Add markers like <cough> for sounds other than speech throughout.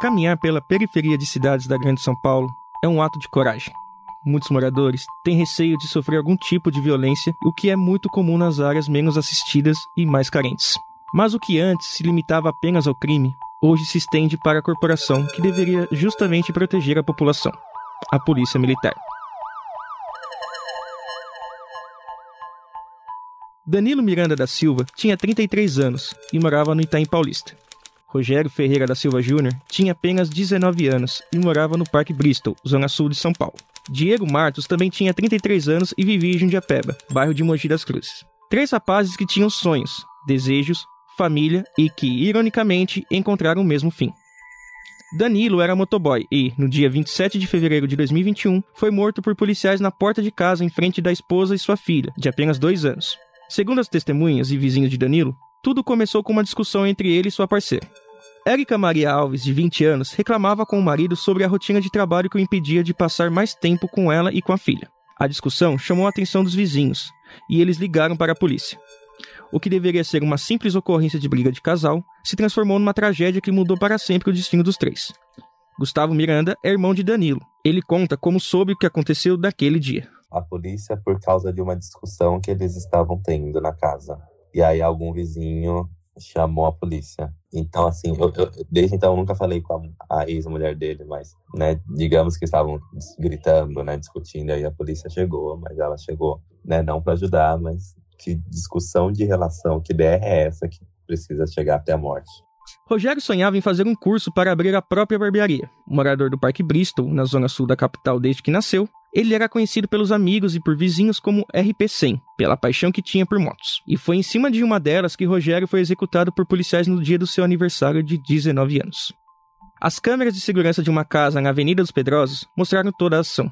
Caminhar pela periferia de cidades da Grande São Paulo é um ato de coragem. Muitos moradores têm receio de sofrer algum tipo de violência, o que é muito comum nas áreas menos assistidas e mais carentes. Mas o que antes se limitava apenas ao crime, hoje se estende para a corporação que deveria justamente proteger a população a Polícia Militar. Danilo Miranda da Silva tinha 33 anos e morava no Itaim Paulista. Rogério Ferreira da Silva Júnior tinha apenas 19 anos e morava no Parque Bristol, zona sul de São Paulo. Diego Martos também tinha 33 anos e vivia em Jundiapeba, bairro de Mogi das Cruzes. Três rapazes que tinham sonhos, desejos, família e que, ironicamente, encontraram o mesmo fim. Danilo era motoboy e, no dia 27 de fevereiro de 2021, foi morto por policiais na porta de casa em frente da esposa e sua filha, de apenas dois anos. Segundo as testemunhas e vizinhos de Danilo, tudo começou com uma discussão entre ele e sua parceira. Érica Maria Alves, de 20 anos, reclamava com o marido sobre a rotina de trabalho que o impedia de passar mais tempo com ela e com a filha. A discussão chamou a atenção dos vizinhos e eles ligaram para a polícia. O que deveria ser uma simples ocorrência de briga de casal se transformou numa tragédia que mudou para sempre o destino dos três. Gustavo Miranda é irmão de Danilo. Ele conta como soube o que aconteceu daquele dia. A polícia por causa de uma discussão que eles estavam tendo na casa. E aí algum vizinho chamou a polícia. Então, assim, eu, eu, desde então eu nunca falei com a, a ex-mulher dele, mas, né, digamos que estavam gritando, né, discutindo, aí a polícia chegou, mas ela chegou, né, não para ajudar, mas que discussão de relação, que ideia é essa que precisa chegar até a morte? Rogério sonhava em fazer um curso para abrir a própria barbearia. Morador do Parque Bristol, na zona sul da capital desde que nasceu, ele era conhecido pelos amigos e por vizinhos como RP100, pela paixão que tinha por motos. E foi em cima de uma delas que Rogério foi executado por policiais no dia do seu aniversário de 19 anos. As câmeras de segurança de uma casa na Avenida dos Pedrosos mostraram toda a ação.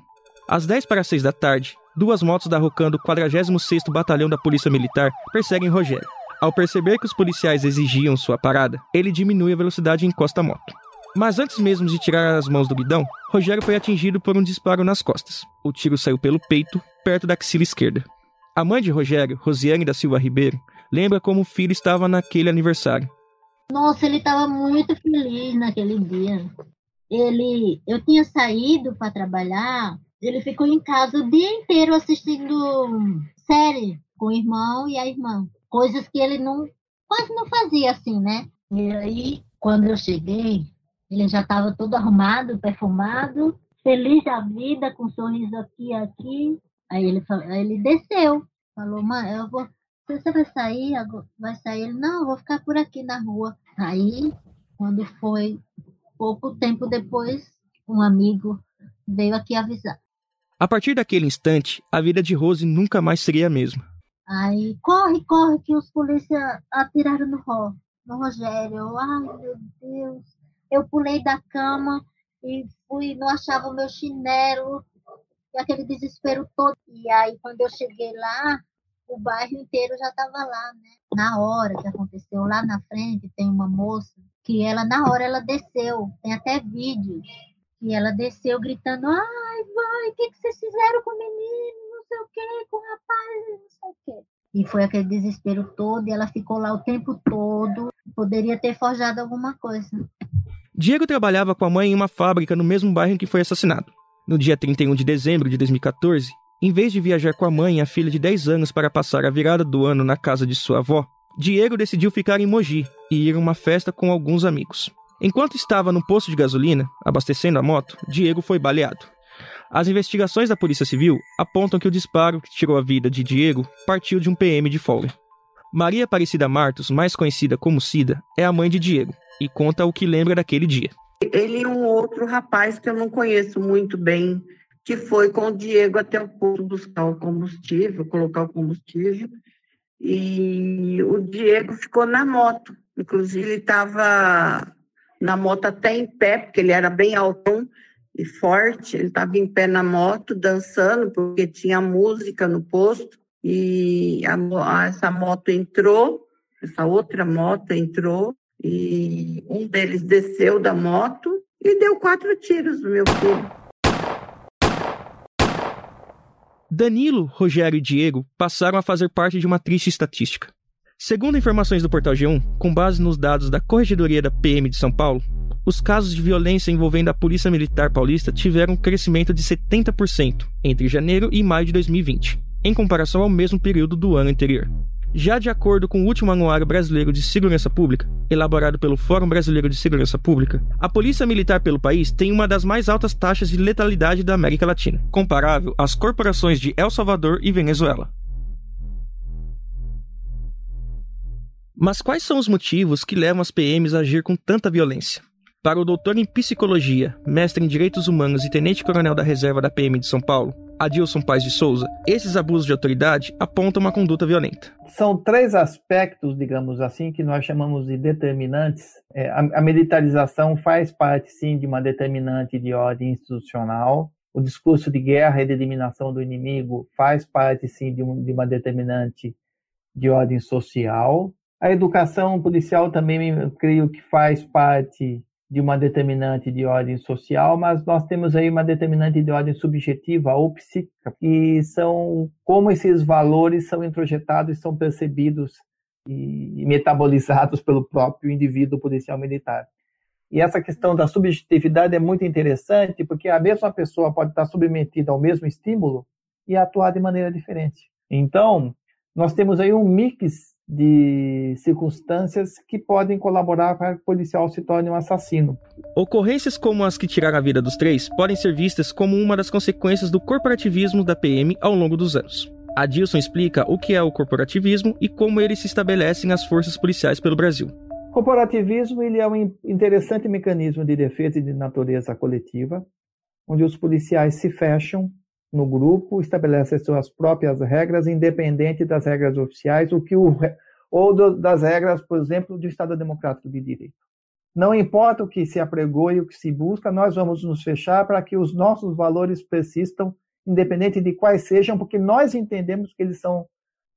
Às 10 para 6 da tarde, duas motos da Rocan do 46º Batalhão da Polícia Militar perseguem Rogério. Ao perceber que os policiais exigiam sua parada, ele diminui a velocidade e encosta a moto. Mas antes mesmo de tirar as mãos do guidão, Rogério foi atingido por um disparo nas costas. O tiro saiu pelo peito, perto da axila esquerda. A mãe de Rogério, Rosiane da Silva Ribeiro, lembra como o filho estava naquele aniversário. Nossa, ele estava muito feliz naquele dia. Ele, eu tinha saído para trabalhar, ele ficou em casa o dia inteiro assistindo série com o irmão e a irmã, coisas que ele não quase não fazia assim, né? E aí, quando eu cheguei, ele já estava todo arrumado, perfumado, feliz da vida, com um sorriso aqui e aqui. Aí ele, aí ele desceu, falou, mãe, eu vou, você vai sair? Vai sair? Ele, não, eu vou ficar por aqui na rua. Aí, quando foi pouco tempo depois, um amigo veio aqui avisar. A partir daquele instante, a vida de Rose nunca mais seria a mesma. Aí, corre, corre, que os polícias atiraram no, no Rogério. Ai, meu Deus eu pulei da cama e fui, não achava o meu chinelo, e aquele desespero todo. E aí, quando eu cheguei lá, o bairro inteiro já estava lá, né? Na hora que aconteceu, lá na frente tem uma moça que ela, na hora, ela desceu, tem até vídeo, e ela desceu gritando, ai, vai, o que, que vocês fizeram com o menino, não sei o quê, com o rapaz, não sei o quê. E foi aquele desespero todo, e ela ficou lá o tempo todo, poderia ter forjado alguma coisa. Diego trabalhava com a mãe em uma fábrica no mesmo bairro em que foi assassinado. No dia 31 de dezembro de 2014, em vez de viajar com a mãe e a filha de 10 anos para passar a virada do ano na casa de sua avó, Diego decidiu ficar em Mogi e ir a uma festa com alguns amigos. Enquanto estava no posto de gasolina, abastecendo a moto, Diego foi baleado. As investigações da Polícia Civil apontam que o disparo que tirou a vida de Diego partiu de um PM de folga. Maria Aparecida Martos, mais conhecida como Cida, é a mãe de Diego e conta o que lembra daquele dia. Ele e um outro rapaz que eu não conheço muito bem, que foi com o Diego até o posto buscar o combustível, colocar o combustível, e o Diego ficou na moto. Inclusive, ele estava na moto até em pé, porque ele era bem altão e forte. Ele estava em pé na moto, dançando, porque tinha música no posto. E a, essa moto entrou, essa outra moto entrou, e um deles desceu da moto e deu quatro tiros no meu filho. Danilo, Rogério e Diego passaram a fazer parte de uma triste estatística. Segundo informações do portal G1, com base nos dados da Corregedoria da PM de São Paulo, os casos de violência envolvendo a Polícia Militar Paulista tiveram um crescimento de 70% entre janeiro e maio de 2020, em comparação ao mesmo período do ano anterior. Já de acordo com o último Anuário Brasileiro de Segurança Pública, elaborado pelo Fórum Brasileiro de Segurança Pública, a Polícia Militar pelo país tem uma das mais altas taxas de letalidade da América Latina, comparável às corporações de El Salvador e Venezuela. Mas quais são os motivos que levam as PMs a agir com tanta violência? Para o doutor em psicologia, mestre em direitos humanos e tenente-coronel da reserva da PM de São Paulo, Adilson Paz de Souza, esses abusos de autoridade apontam uma conduta violenta. São três aspectos, digamos assim, que nós chamamos de determinantes. É, a, a militarização faz parte, sim, de uma determinante de ordem institucional. O discurso de guerra e de eliminação do inimigo faz parte, sim, de, um, de uma determinante de ordem social. A educação policial também, creio que faz parte de uma determinante de ordem social, mas nós temos aí uma determinante de ordem subjetiva ou psíquica, que são como esses valores são introjetados e são percebidos e metabolizados pelo próprio indivíduo policial militar. E essa questão da subjetividade é muito interessante, porque a mesma pessoa pode estar submetida ao mesmo estímulo e atuar de maneira diferente. Então, nós temos aí um mix de circunstâncias que podem colaborar para que o policial se torne um assassino. Ocorrências como as que tiraram a vida dos três podem ser vistas como uma das consequências do corporativismo da PM ao longo dos anos. Adilson explica o que é o corporativismo e como ele se estabelece nas forças policiais pelo Brasil. Corporativismo ele é um interessante mecanismo de defesa de natureza coletiva, onde os policiais se fecham no grupo, estabelece suas próprias regras, independente das regras oficiais, o que o, ou do, das regras, por exemplo, do Estado Democrático de Direito. Não importa o que se apregou e o que se busca, nós vamos nos fechar para que os nossos valores persistam, independente de quais sejam, porque nós entendemos que eles são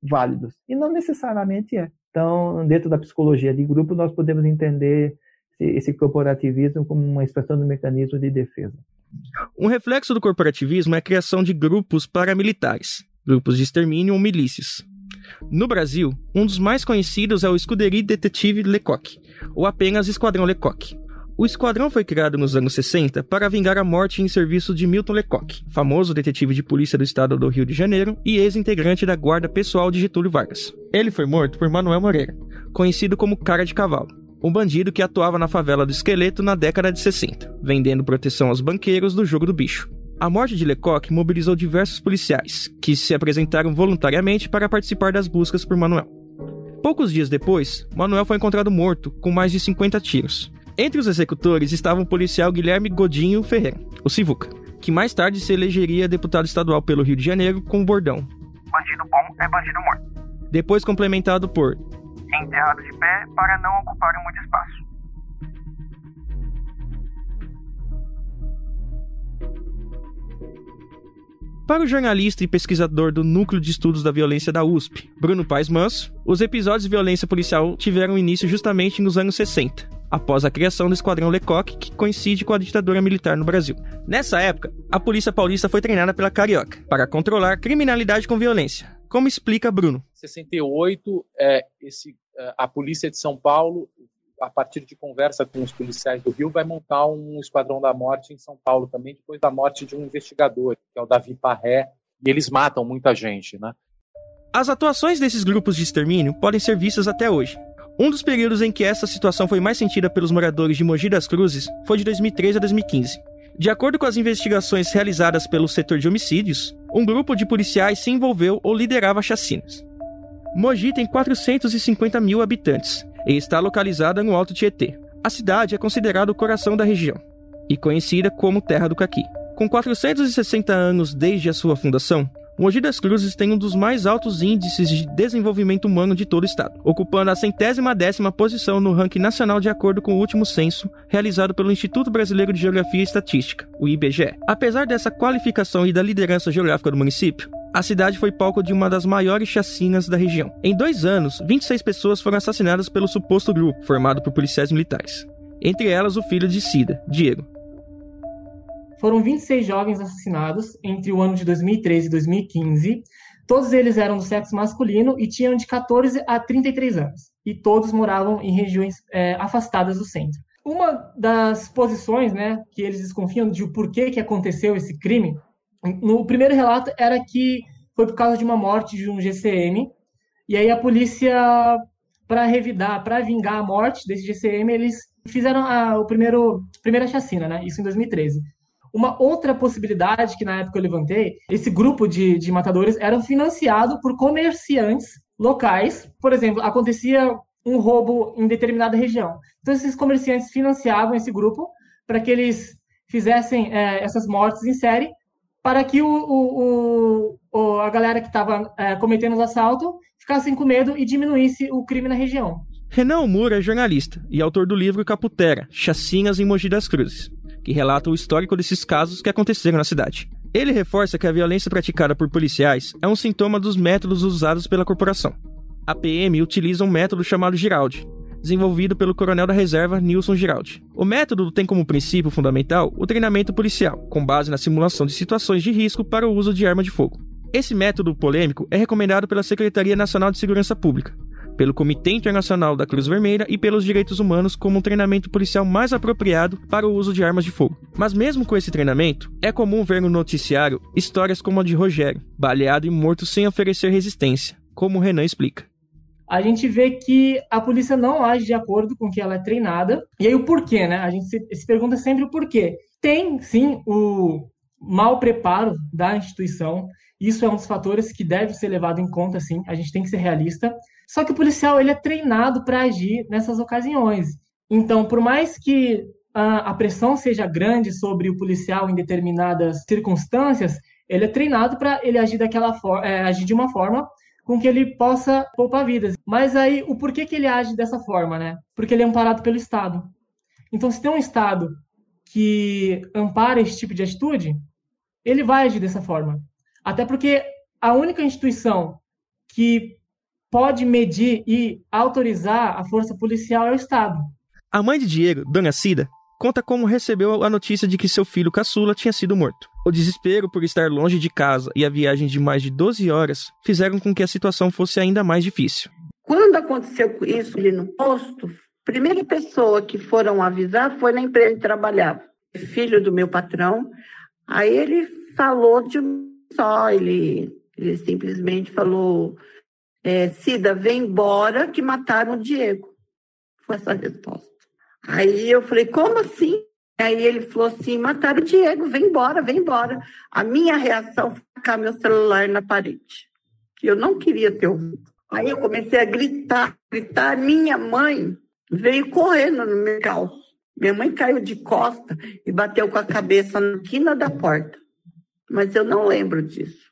válidos. E não necessariamente é. Então, dentro da psicologia de grupo, nós podemos entender esse corporativismo como uma expressão do mecanismo de defesa. Um reflexo do corporativismo é a criação de grupos paramilitares, grupos de extermínio ou milícias. No Brasil, um dos mais conhecidos é o Escuderie Detetive Lecoq, ou apenas Esquadrão Lecoq. O esquadrão foi criado nos anos 60 para vingar a morte em serviço de Milton Lecoq, famoso detetive de polícia do estado do Rio de Janeiro e ex-integrante da guarda pessoal de Getúlio Vargas. Ele foi morto por Manuel Moreira, conhecido como Cara de Cavalo um bandido que atuava na favela do Esqueleto na década de 60, vendendo proteção aos banqueiros do jogo do bicho. A morte de Lecoq mobilizou diversos policiais, que se apresentaram voluntariamente para participar das buscas por Manuel. Poucos dias depois, Manuel foi encontrado morto, com mais de 50 tiros. Entre os executores estava o policial Guilherme Godinho Ferreira, o Sivuca, que mais tarde se elegeria deputado estadual pelo Rio de Janeiro com o bordão: Bandido bom é bandido morto. Depois complementado por enterrado de pé para não ocuparem muito espaço. Para o jornalista e pesquisador do Núcleo de Estudos da Violência da USP, Bruno Paes Manso, os episódios de violência policial tiveram início justamente nos anos 60, após a criação do Esquadrão Lecoq, que coincide com a ditadura militar no Brasil. Nessa época, a polícia paulista foi treinada pela Carioca para controlar criminalidade com violência, como explica Bruno? 68, é, esse, a polícia de São Paulo, a partir de conversa com os policiais do Rio, vai montar um esquadrão da morte em São Paulo também, depois da morte de um investigador, que é o Davi Parré, e eles matam muita gente, né? As atuações desses grupos de extermínio podem ser vistas até hoje. Um dos períodos em que essa situação foi mais sentida pelos moradores de Mogi das Cruzes foi de 2013 a 2015. De acordo com as investigações realizadas pelo setor de homicídios, um grupo de policiais se envolveu ou liderava chacinas. Mogi tem 450 mil habitantes e está localizada no Alto Tietê. A cidade é considerada o coração da região e conhecida como Terra do Caqui. Com 460 anos desde a sua fundação, Mogi das Cruzes tem um dos mais altos índices de desenvolvimento humano de todo o estado, ocupando a centésima décima posição no ranking nacional de acordo com o último censo realizado pelo Instituto Brasileiro de Geografia e Estatística, o IBGE. Apesar dessa qualificação e da liderança geográfica do município, a cidade foi palco de uma das maiores chacinas da região. Em dois anos, 26 pessoas foram assassinadas pelo suposto grupo, formado por policiais militares. Entre elas, o filho de Cida, Diego, foram 26 jovens assassinados entre o ano de 2013 e 2015. Todos eles eram do sexo masculino e tinham de 14 a 33 anos. E todos moravam em regiões é, afastadas do centro. uma das posições, né, que eles desconfiam de o porquê que aconteceu esse crime, no primeiro relato era que foi por causa de uma morte de um GCM, e aí a polícia, para revidar, para vingar a morte desse GCM, eles fizeram a o primeiro, primeira chacina, né, isso em 2013. Uma outra possibilidade que na época eu levantei, esse grupo de, de matadores era financiado por comerciantes locais. Por exemplo, acontecia um roubo em determinada região. Então, esses comerciantes financiavam esse grupo para que eles fizessem é, essas mortes em série, para que o, o, o a galera que estava é, cometendo os assaltos ficassem com medo e diminuísse o crime na região. Renan Moura é jornalista e autor do livro Caputera, Chacinas em Mogi das Cruzes, que relata o histórico desses casos que aconteceram na cidade. Ele reforça que a violência praticada por policiais é um sintoma dos métodos usados pela corporação. A PM utiliza um método chamado Giraldi, desenvolvido pelo coronel da reserva Nilson Giraldi. O método tem como princípio fundamental o treinamento policial, com base na simulação de situações de risco para o uso de arma de fogo. Esse método polêmico é recomendado pela Secretaria Nacional de Segurança Pública, pelo Comitê Internacional da Cruz Vermelha e pelos direitos humanos como um treinamento policial mais apropriado para o uso de armas de fogo. Mas mesmo com esse treinamento, é comum ver no noticiário histórias como a de Rogério, baleado e morto sem oferecer resistência, como Renan explica. A gente vê que a polícia não age de acordo com que ela é treinada. E aí o porquê, né? A gente se, se pergunta sempre o porquê. Tem, sim, o mau preparo da instituição. Isso é um dos fatores que deve ser levado em conta, sim. A gente tem que ser realista. Só que o policial ele é treinado para agir nessas ocasiões. Então, por mais que a, a pressão seja grande sobre o policial em determinadas circunstâncias, ele é treinado para ele agir daquela forma, é, agir de uma forma com que ele possa poupar vidas. Mas aí, o porquê que ele age dessa forma, né? Porque ele é amparado pelo Estado. Então, se tem um Estado que ampara esse tipo de atitude, ele vai agir dessa forma. Até porque a única instituição que pode medir e autorizar a força policial é o Estado. A mãe de Diego, Dona Cida, conta como recebeu a notícia de que seu filho caçula tinha sido morto. O desespero por estar longe de casa e a viagem de mais de 12 horas fizeram com que a situação fosse ainda mais difícil. Quando aconteceu isso ali no posto, a primeira pessoa que foram avisar foi na empresa que trabalhava, filho do meu patrão. Aí ele falou de só, ele, ele simplesmente falou é, Cida, vem embora que mataram o Diego. Foi essa a resposta. Aí eu falei, como assim? Aí ele falou assim, mataram o Diego, vem embora, vem embora. A minha reação foi ficar meu celular na parede. Eu não queria ter ouvido. Aí eu comecei a gritar, gritar. Minha mãe veio correndo no meu calço. Minha mãe caiu de costa e bateu com a cabeça na quina da porta. Mas eu não lembro disso.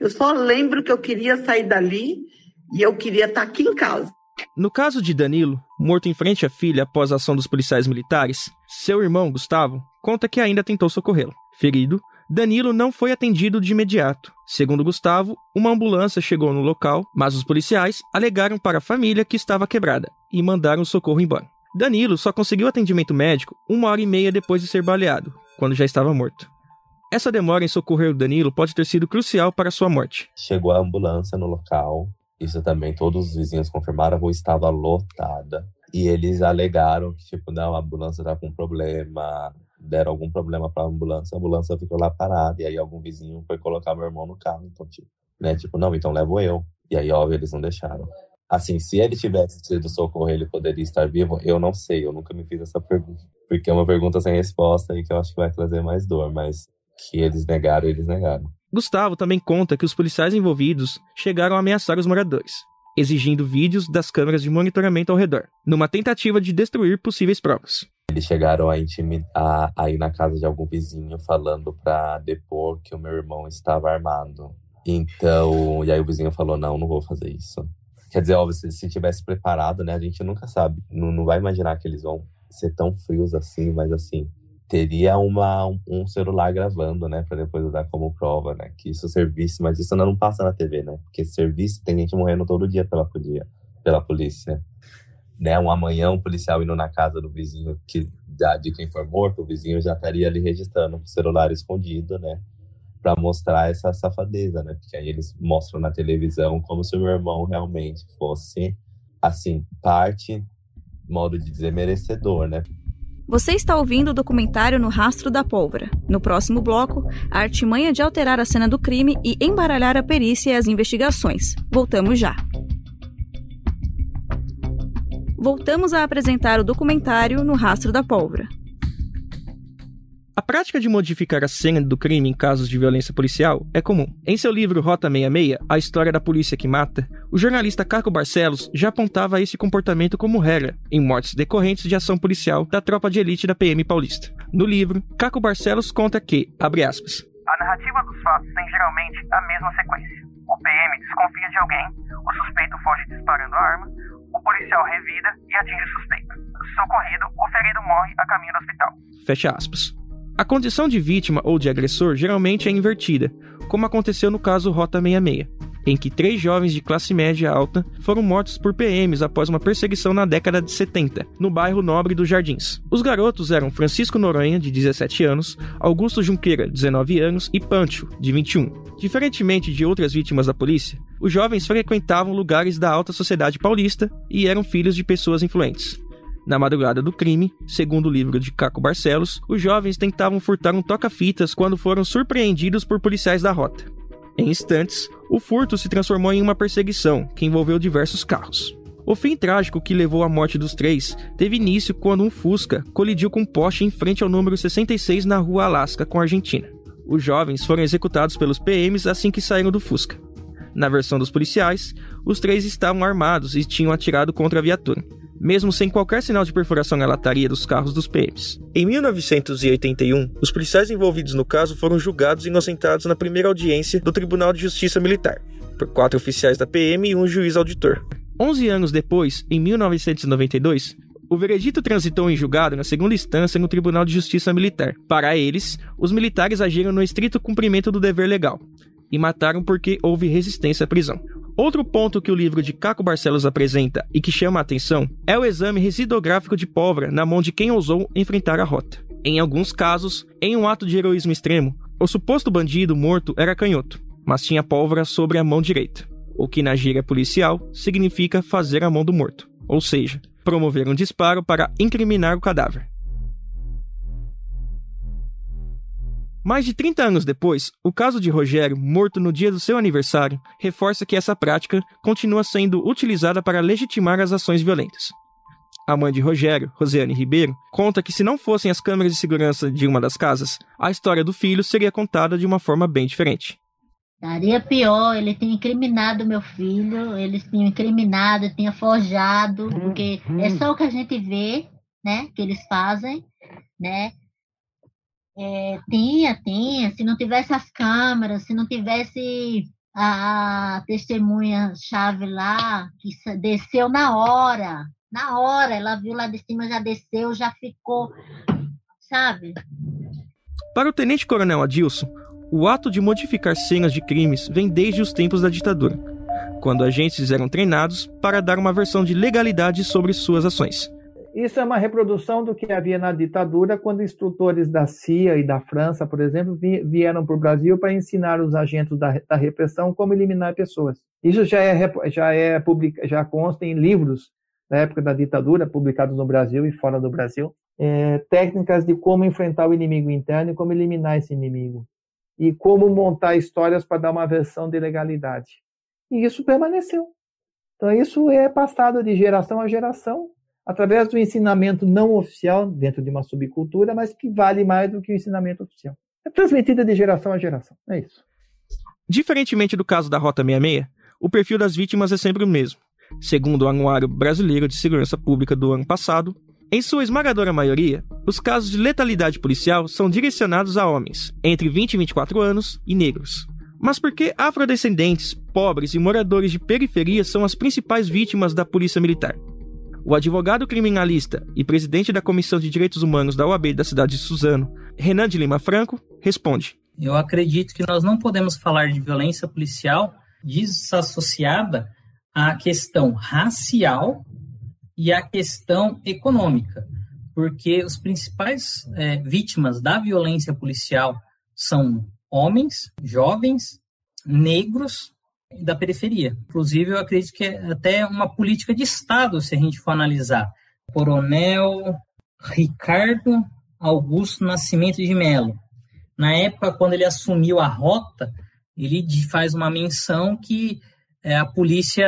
Eu só lembro que eu queria sair dali e eu queria estar aqui em casa. No caso de Danilo, morto em frente à filha após a ação dos policiais militares, seu irmão, Gustavo, conta que ainda tentou socorrê-lo. Ferido, Danilo não foi atendido de imediato. Segundo Gustavo, uma ambulância chegou no local, mas os policiais alegaram para a família que estava quebrada e mandaram o socorro embora. Danilo só conseguiu atendimento médico uma hora e meia depois de ser baleado, quando já estava morto. Essa demora em socorrer o Danilo pode ter sido crucial para sua morte. Chegou a ambulância no local, isso também todos os vizinhos confirmaram, a rua estava lotada. E eles alegaram que, tipo, não, a ambulância tá com problema, deram algum problema para a ambulância, a ambulância ficou lá parada. E aí algum vizinho foi colocar meu irmão no carro, então, tipo, né, tipo, não, então levo eu. E aí, óbvio, eles não deixaram. Assim, se ele tivesse sido socorro, ele poderia estar vivo? Eu não sei, eu nunca me fiz essa pergunta. Porque é uma pergunta sem resposta e que eu acho que vai trazer mais dor, mas que eles negaram, eles negaram. Gustavo também conta que os policiais envolvidos chegaram a ameaçar os moradores, exigindo vídeos das câmeras de monitoramento ao redor, numa tentativa de destruir possíveis provas. Eles chegaram a, intimidar, a ir na casa de algum vizinho falando para depor que o meu irmão estava armado. Então, e aí o vizinho falou: não, não vou fazer isso. Quer dizer, óbvio, se, se tivesse preparado, né, a gente nunca sabe. Não, não vai imaginar que eles vão ser tão frios assim, mas assim, teria uma, um celular gravando, né, para depois usar como prova, né, que isso servisse, mas isso não passa na TV, né, porque serviço tem gente morrendo todo dia pela, podia, pela polícia, né, um amanhã um policial indo na casa do vizinho que de quem for morto, o vizinho já estaria ali registrando o celular escondido, né, para mostrar essa safadeza, né, porque aí eles mostram na televisão como se o meu irmão realmente fosse, assim, parte, modo de dizer, merecedor, né, Você está ouvindo o documentário No Rastro da Pólvora. No próximo bloco, a artimanha de alterar a cena do crime e embaralhar a perícia e as investigações. Voltamos já. Voltamos a apresentar o documentário No Rastro da Pólvora. A prática de modificar a cena do crime em casos de violência policial é comum. Em seu livro Rota 66, A História da Polícia que Mata, o jornalista Caco Barcelos já apontava esse comportamento como regra em mortes decorrentes de ação policial da tropa de elite da PM paulista. No livro, Caco Barcelos conta que, abre aspas, A narrativa dos fatos tem geralmente a mesma sequência. O PM desconfia de alguém, o suspeito foge disparando a arma, o policial revida e atinge o suspeito. Socorrido, o ferido morre a caminho do hospital. Fecha aspas. A condição de vítima ou de agressor geralmente é invertida, como aconteceu no caso Rota 66, em que três jovens de classe média alta foram mortos por PMs após uma perseguição na década de 70, no bairro Nobre dos Jardins. Os garotos eram Francisco Noronha, de 17 anos, Augusto Junqueira, 19 anos, e Pancho, de 21. Diferentemente de outras vítimas da polícia, os jovens frequentavam lugares da alta sociedade paulista e eram filhos de pessoas influentes. Na madrugada do crime, segundo o livro de Caco Barcelos, os jovens tentavam furtar um toca-fitas quando foram surpreendidos por policiais da rota. Em instantes, o furto se transformou em uma perseguição que envolveu diversos carros. O fim trágico que levou à morte dos três teve início quando um Fusca colidiu com um poste em frente ao número 66 na rua Alasca, com a Argentina. Os jovens foram executados pelos PMs assim que saíram do Fusca. Na versão dos policiais, os três estavam armados e tinham atirado contra a viatura, mesmo sem qualquer sinal de perfuração na lataria dos carros dos PMs. Em 1981, os policiais envolvidos no caso foram julgados e inocentados na primeira audiência do Tribunal de Justiça Militar, por quatro oficiais da PM e um juiz auditor. Onze anos depois, em 1992, o veredito transitou em julgado na segunda instância no Tribunal de Justiça Militar. Para eles, os militares agiram no estrito cumprimento do dever legal e mataram porque houve resistência à prisão. Outro ponto que o livro de Caco Barcelos apresenta e que chama a atenção é o exame residográfico de pólvora na mão de quem ousou enfrentar a rota. Em alguns casos, em um ato de heroísmo extremo, o suposto bandido morto era canhoto, mas tinha pólvora sobre a mão direita, o que na gíria policial significa fazer a mão do morto, ou seja, promover um disparo para incriminar o cadáver. Mais de 30 anos depois, o caso de Rogério, morto no dia do seu aniversário, reforça que essa prática continua sendo utilizada para legitimar as ações violentas. A mãe de Rogério, Rosiane Ribeiro, conta que se não fossem as câmeras de segurança de uma das casas, a história do filho seria contada de uma forma bem diferente. Daria pior, ele tinha incriminado meu filho, eles tinham incriminado, tinha forjado, porque é só o que a gente vê, né, que eles fazem, né? É, tinha, tinha. Se não tivesse as câmeras, se não tivesse a, testemunha-chave lá, que desceu na hora, na hora, ela viu lá de cima, já desceu, já ficou, sabe? Para o tenente-coronel Adilson, o ato de modificar cenas de crimes vem desde os tempos da ditadura, quando agentes eram treinados para dar uma versão de legalidade sobre suas ações. Isso é uma reprodução do que havia na ditadura, quando instrutores da CIA e da França, por exemplo, vieram para o Brasil para ensinar os agentes da, da, repressão como eliminar pessoas. Isso já é, já é publica, já consta em livros da época da ditadura, publicados no Brasil e fora do Brasil, é, técnicas de como enfrentar o inimigo interno e como eliminar esse inimigo. E como montar histórias para dar uma versão de legalidade. E isso permaneceu. Então, isso é passado de geração a geração através do ensinamento não oficial dentro de uma subcultura, mas que vale mais do que o ensinamento oficial. É transmitida de geração a geração. É isso. Diferentemente do caso da Rota 66, o perfil das vítimas é sempre o mesmo. Segundo o Anuário Brasileiro de Segurança Pública do ano passado, em sua esmagadora maioria, os casos de letalidade policial são direcionados a homens entre 20 e 24 anos e negros. Mas por que afrodescendentes, pobres e moradores de periferia são as principais vítimas da polícia militar? O advogado criminalista e presidente da Comissão de Direitos Humanos da OAB da cidade de Suzano, Renan de Lima Franco, responde: Eu acredito que nós não podemos falar de violência policial desassociada à questão racial e à questão econômica, porque os principais é, vítimas da violência policial são homens, jovens, negros da periferia. Inclusive, eu acredito que é até uma política de Estado, se a gente for analisar. Coronel, Ricardo Augusto Nascimento de Melo. Na época, quando ele assumiu a rota, ele faz uma menção que é, a polícia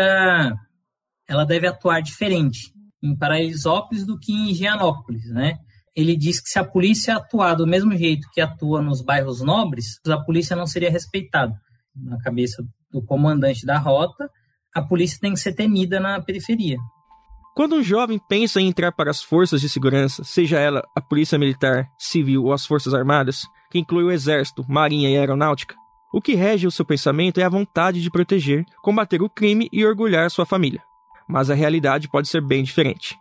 ela deve atuar diferente em Paraisópolis do que em Higienópolis, né? Ele diz que se a polícia atuar do mesmo jeito que atua nos bairros nobres, a polícia não seria respeitada. Na cabeça do comandante da rota, a polícia tem que ser temida na periferia. Quando um jovem pensa em entrar para as forças de segurança, seja ela a polícia militar, civil ou as forças armadas, que inclui o exército, marinha e aeronáutica, o que rege o seu pensamento é a vontade de proteger, combater o crime e orgulhar sua família. Mas a realidade pode ser bem diferente.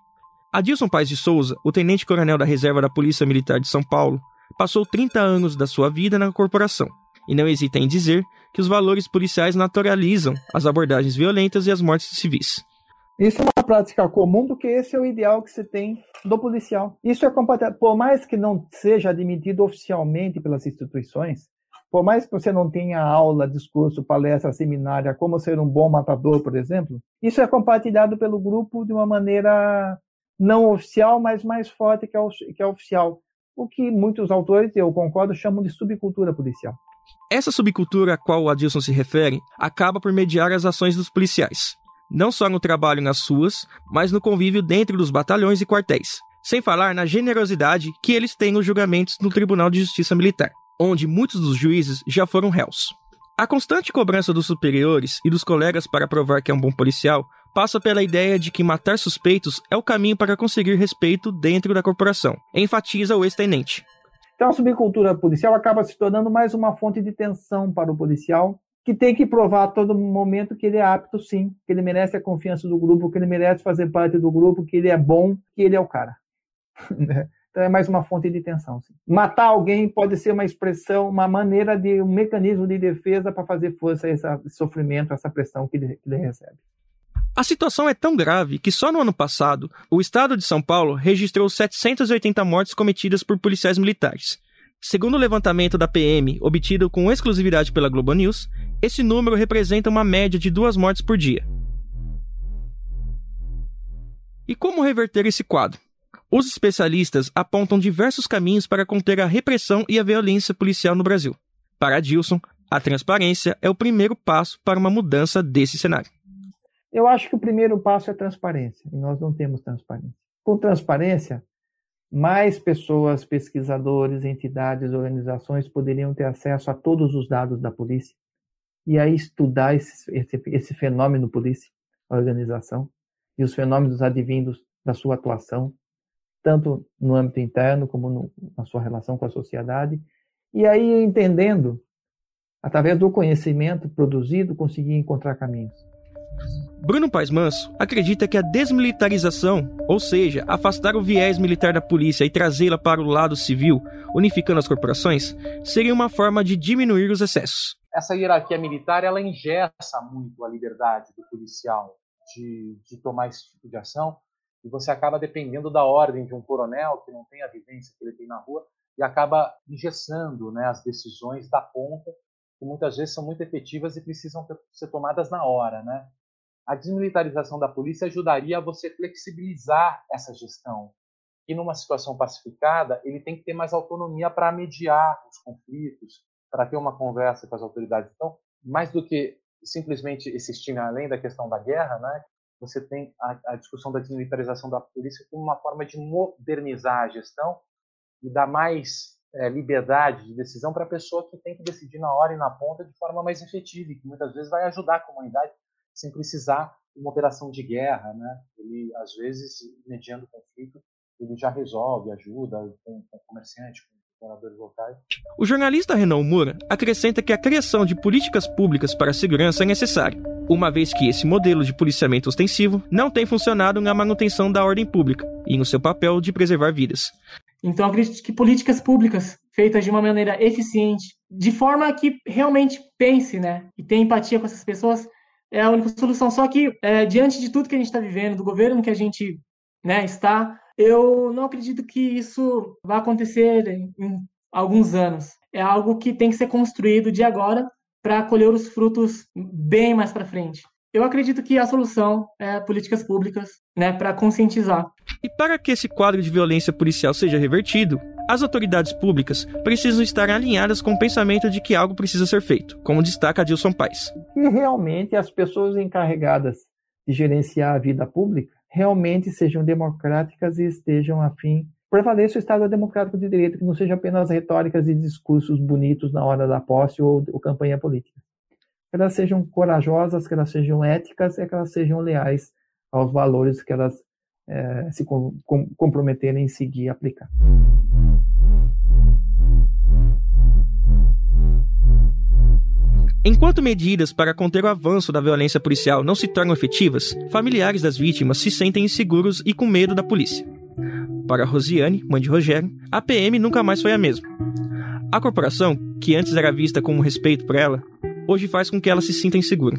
Adilson Paz de Souza, o tenente-coronel da reserva da Polícia Militar de São Paulo, passou 30 anos da sua vida na corporação e não hesita em dizer que os valores policiais naturalizam as abordagens violentas e as mortes de civis. Isso é uma prática comum do que esse é o ideal que se tem do policial. Isso é compatível, por mais que não seja admitido oficialmente pelas instituições, por mais que você não tenha aula, discurso, palestra, seminário, como ser um bom matador, por exemplo, isso é compartilhado pelo grupo de uma maneira não oficial, mas mais forte que a, que a oficial. O que muitos autores, eu concordo, chamam de subcultura policial. Essa subcultura a qual o Adilson se refere acaba por mediar as ações dos policiais, não só no trabalho nas suas, mas no convívio dentro dos batalhões e quartéis, sem falar na generosidade que eles têm nos julgamentos no Tribunal de Justiça Militar onde muitos dos juízes já foram réus. A constante cobrança dos superiores e dos colegas para provar que é um bom policial passa pela ideia de que matar suspeitos é o caminho para conseguir respeito dentro da corporação, enfatiza o ex-tenente. Então a subcultura policial acaba se tornando mais uma fonte de tensão para o policial, que tem que provar a todo momento que ele é apto sim, que ele merece a confiança do grupo, que ele merece fazer parte do grupo, que ele é bom, que ele é o cara. <laughs> Né? Então é mais uma fonte de tensão. Sim. Matar alguém pode ser uma expressão, uma maneira de um mecanismo de defesa para fazer força a esse sofrimento, essa pressão que ele, que ele recebe. A situação é tão grave que só no ano passado, o estado de São Paulo registrou 780 mortes cometidas por policiais militares. Segundo o levantamento da PM, obtido com exclusividade pela Globo News, esse número representa uma média de duas mortes por dia. E como reverter esse quadro? Os especialistas apontam diversos caminhos para conter a repressão e a violência policial no Brasil. Para Dilson, a transparência é o primeiro passo para uma mudança desse cenário. Eu acho que o primeiro passo é transparência, e nós não temos transparência. Com transparência, mais pessoas, pesquisadores, entidades, organizações poderiam ter acesso a todos os dados da polícia e aí estudar esse, esse, esse fenômeno polícia, organização, e os fenômenos advindos da sua atuação, tanto no âmbito interno como no, na sua relação com a sociedade, e aí entendendo, através do conhecimento produzido, conseguir encontrar caminhos. Bruno Paes Manso acredita que a desmilitarização, ou seja, afastar o viés militar da polícia e trazê-la para o lado civil, unificando as corporações, seria uma forma de diminuir os excessos. Essa hierarquia militar ela engessa muito a liberdade do policial de, de tomar esse tipo de ação, e você acaba dependendo da ordem de um coronel que não tem a vivência que ele tem na rua e acaba engessando né, as decisões da ponta, que muitas vezes são muito efetivas e precisam ser tomadas na hora. Né? A desmilitarização da polícia ajudaria a você flexibilizar essa gestão. E numa situação pacificada, ele tem que ter mais autonomia para mediar os conflitos, para ter uma conversa com as autoridades. Então, mais do que simplesmente estímulo além da questão da guerra, né, você tem a, a, discussão da desmilitarização da polícia como uma forma de modernizar a gestão e dar mais é, liberdade de decisão para a pessoa que tem que decidir na hora e na ponta de forma mais efetiva e que muitas vezes vai ajudar a comunidade sem precisar de uma operação de guerra, né? Ele às vezes mediando conflito ele já resolve, ajuda com, com comerciante, com locais. O jornalista Renan Moura acrescenta que a criação de políticas públicas para a segurança é necessária, uma vez que esse modelo de policiamento ostensivo não tem funcionado na manutenção da ordem pública e no seu papel de preservar vidas. Então, acredito que políticas públicas feitas de uma maneira eficiente, de forma que realmente pense, né, e tenha empatia com essas pessoas, é a única solução. Só que, é, diante de tudo que a gente está vivendo, do governo que a gente né, está, eu não acredito que isso vai acontecer em alguns anos. É algo que tem que ser construído de agora para colher os frutos bem mais para frente. Eu acredito que a solução é políticas públicas, né, para conscientizar. E para que esse quadro de violência policial seja revertido, as autoridades públicas precisam estar alinhadas com o pensamento de que algo precisa ser feito, como destaca Adilson Paes. E realmente as pessoas encarregadas de gerenciar a vida pública realmente sejam democráticas e estejam afim prevaleça o Estado democrático de direito, que não seja apenas retóricas e discursos bonitos na hora da posse ou, ou campanha política. Que elas sejam corajosas, que elas sejam éticas e que elas sejam leais aos valores que elas é, se com, com, comprometerem em seguir e aplicar. Enquanto medidas para conter o avanço da violência policial não se tornam efetivas, familiares das vítimas se sentem inseguros e com medo da polícia. Para Rosiane, mãe de Rogério, a PM nunca mais foi a mesma. A corporação, que antes era vista com respeito por ela, hoje faz com que ela se sinta insegura.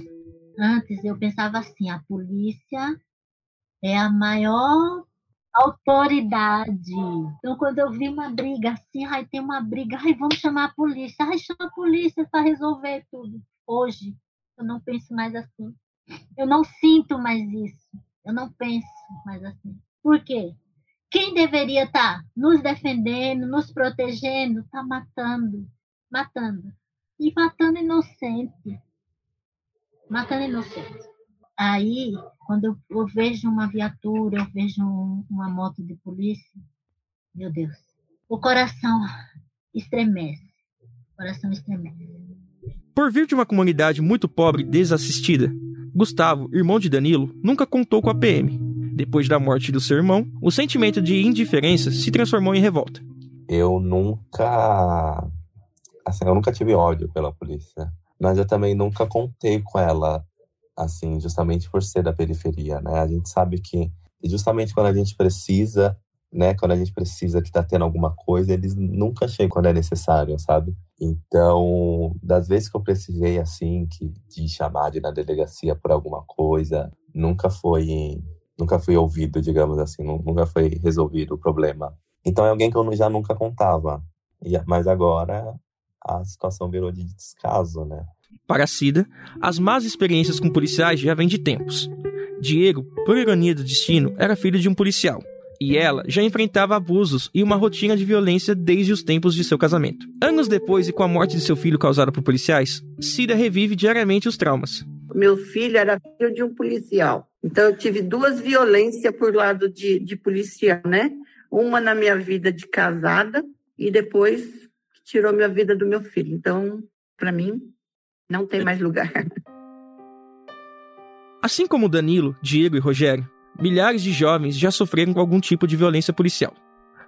Antes eu pensava assim, a polícia é a maior autoridade. Então, quando eu vi uma briga assim, ai, tem uma briga, ai, vamos chamar a polícia, ai, chama a polícia para resolver tudo. Hoje, eu não penso mais assim. Eu não sinto mais isso. Eu não penso mais assim. Por quê? Quem deveria estar tá nos defendendo, nos protegendo, está matando, matando. E matando inocente. Matando inocente. Aí, quando eu, eu vejo uma viatura, eu vejo um, uma moto de polícia, meu Deus, o coração estremece. O coração estremece. Por vir de uma comunidade muito pobre e desassistida, Gustavo, irmão de Danilo, nunca contou com a PM depois da morte do seu irmão, o sentimento de indiferença se transformou em revolta. Eu nunca. Assim, eu nunca tive ódio pela polícia. Mas eu também nunca contei com ela, assim, justamente por ser da periferia, né? A gente sabe que justamente quando a gente precisa, né? Quando a gente precisa que tá tendo alguma coisa, eles nunca chegam quando é necessário, sabe? Então, das vezes que eu precisei, assim, que, de chamar de ir na delegacia por alguma coisa, nunca foi nunca fui ouvido, digamos assim, nunca foi resolvido o problema. Então é alguém que eu já nunca contava. Mas agora a situação virou de descaso, né? Para Cida, as más experiências com policiais já vêm de tempos. Diego, por ironia do destino, era filho de um policial. E ela já enfrentava abusos e uma rotina de violência desde os tempos de seu casamento. Anos depois e com a morte de seu filho causada por policiais, Cida revive diariamente os traumas. Meu filho era filho de um policial. Então, eu tive duas violências por lado de, de policial, né? Uma na minha vida de casada e depois tirou minha vida do meu filho. Então, para mim, não tem mais lugar. Assim como Danilo, Diego e Rogério, milhares de jovens já sofreram com algum tipo de violência policial.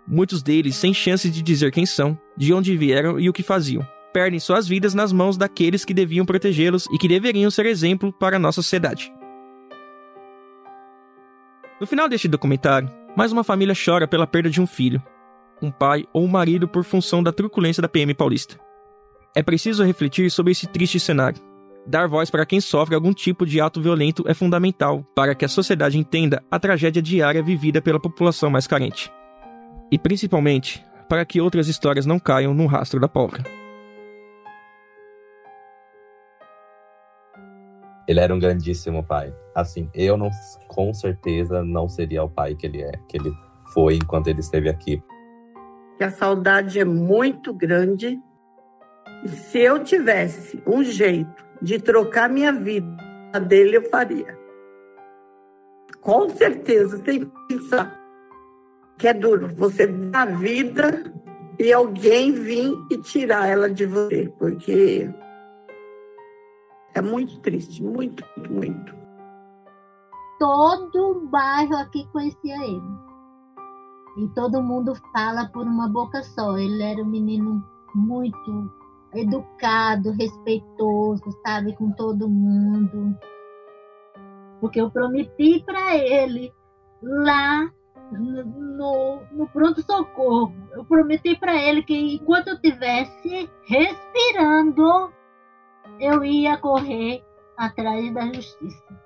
Muitos deles sem chance de dizer quem são, de onde vieram e o que faziam. Perdem suas vidas nas mãos daqueles que deviam protegê-los e que deveriam ser exemplo para a nossa sociedade. No final deste documentário, mais uma família chora pela perda de um filho, um pai ou um marido por função da truculência da PM paulista. É preciso refletir sobre esse triste cenário. Dar voz para quem sofre algum tipo de ato violento é fundamental para que a sociedade entenda a tragédia diária vivida pela população mais carente. E principalmente para que outras histórias não caiam no rastro da pólvora. Ele era um grandíssimo pai. Assim, eu não, com certeza não seria o pai que ele é, que ele foi enquanto ele esteve aqui. Que a saudade é muito grande. Se eu tivesse um jeito de trocar minha vida dele, eu faria. Com certeza, sem pensar. Que é duro você dar vida e alguém vir e tirar ela de você, porque é muito triste, muito, muito. Todo bairro aqui conhecia ele. E todo mundo fala por uma boca só. Ele era um menino muito educado, respeitoso, sabe, com todo mundo. Porque eu prometi para ele lá no, no pronto-socorro, eu prometi para ele que enquanto eu estivesse respirando, eu ia correr atrás da justiça.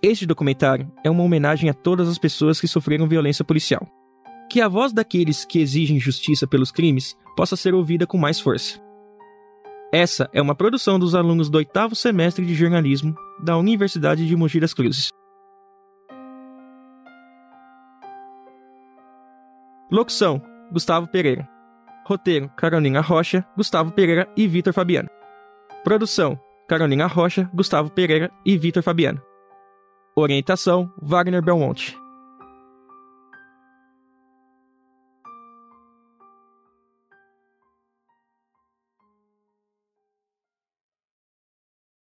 Este documentário é uma homenagem a todas as pessoas que sofreram violência policial. Que a voz daqueles que exigem justiça pelos crimes possa ser ouvida com mais força. Essa é uma produção dos alunos do oitavo semestre de jornalismo da Universidade de Mogi das Cruzes. Locução: Gustavo Pereira. Roteiro: Carolina Rocha, Gustavo Pereira e Vitor Fabiano. Produção: Carolina Rocha, Gustavo Pereira e Vitor Fabiano. Orientação: Wagner Belmonte.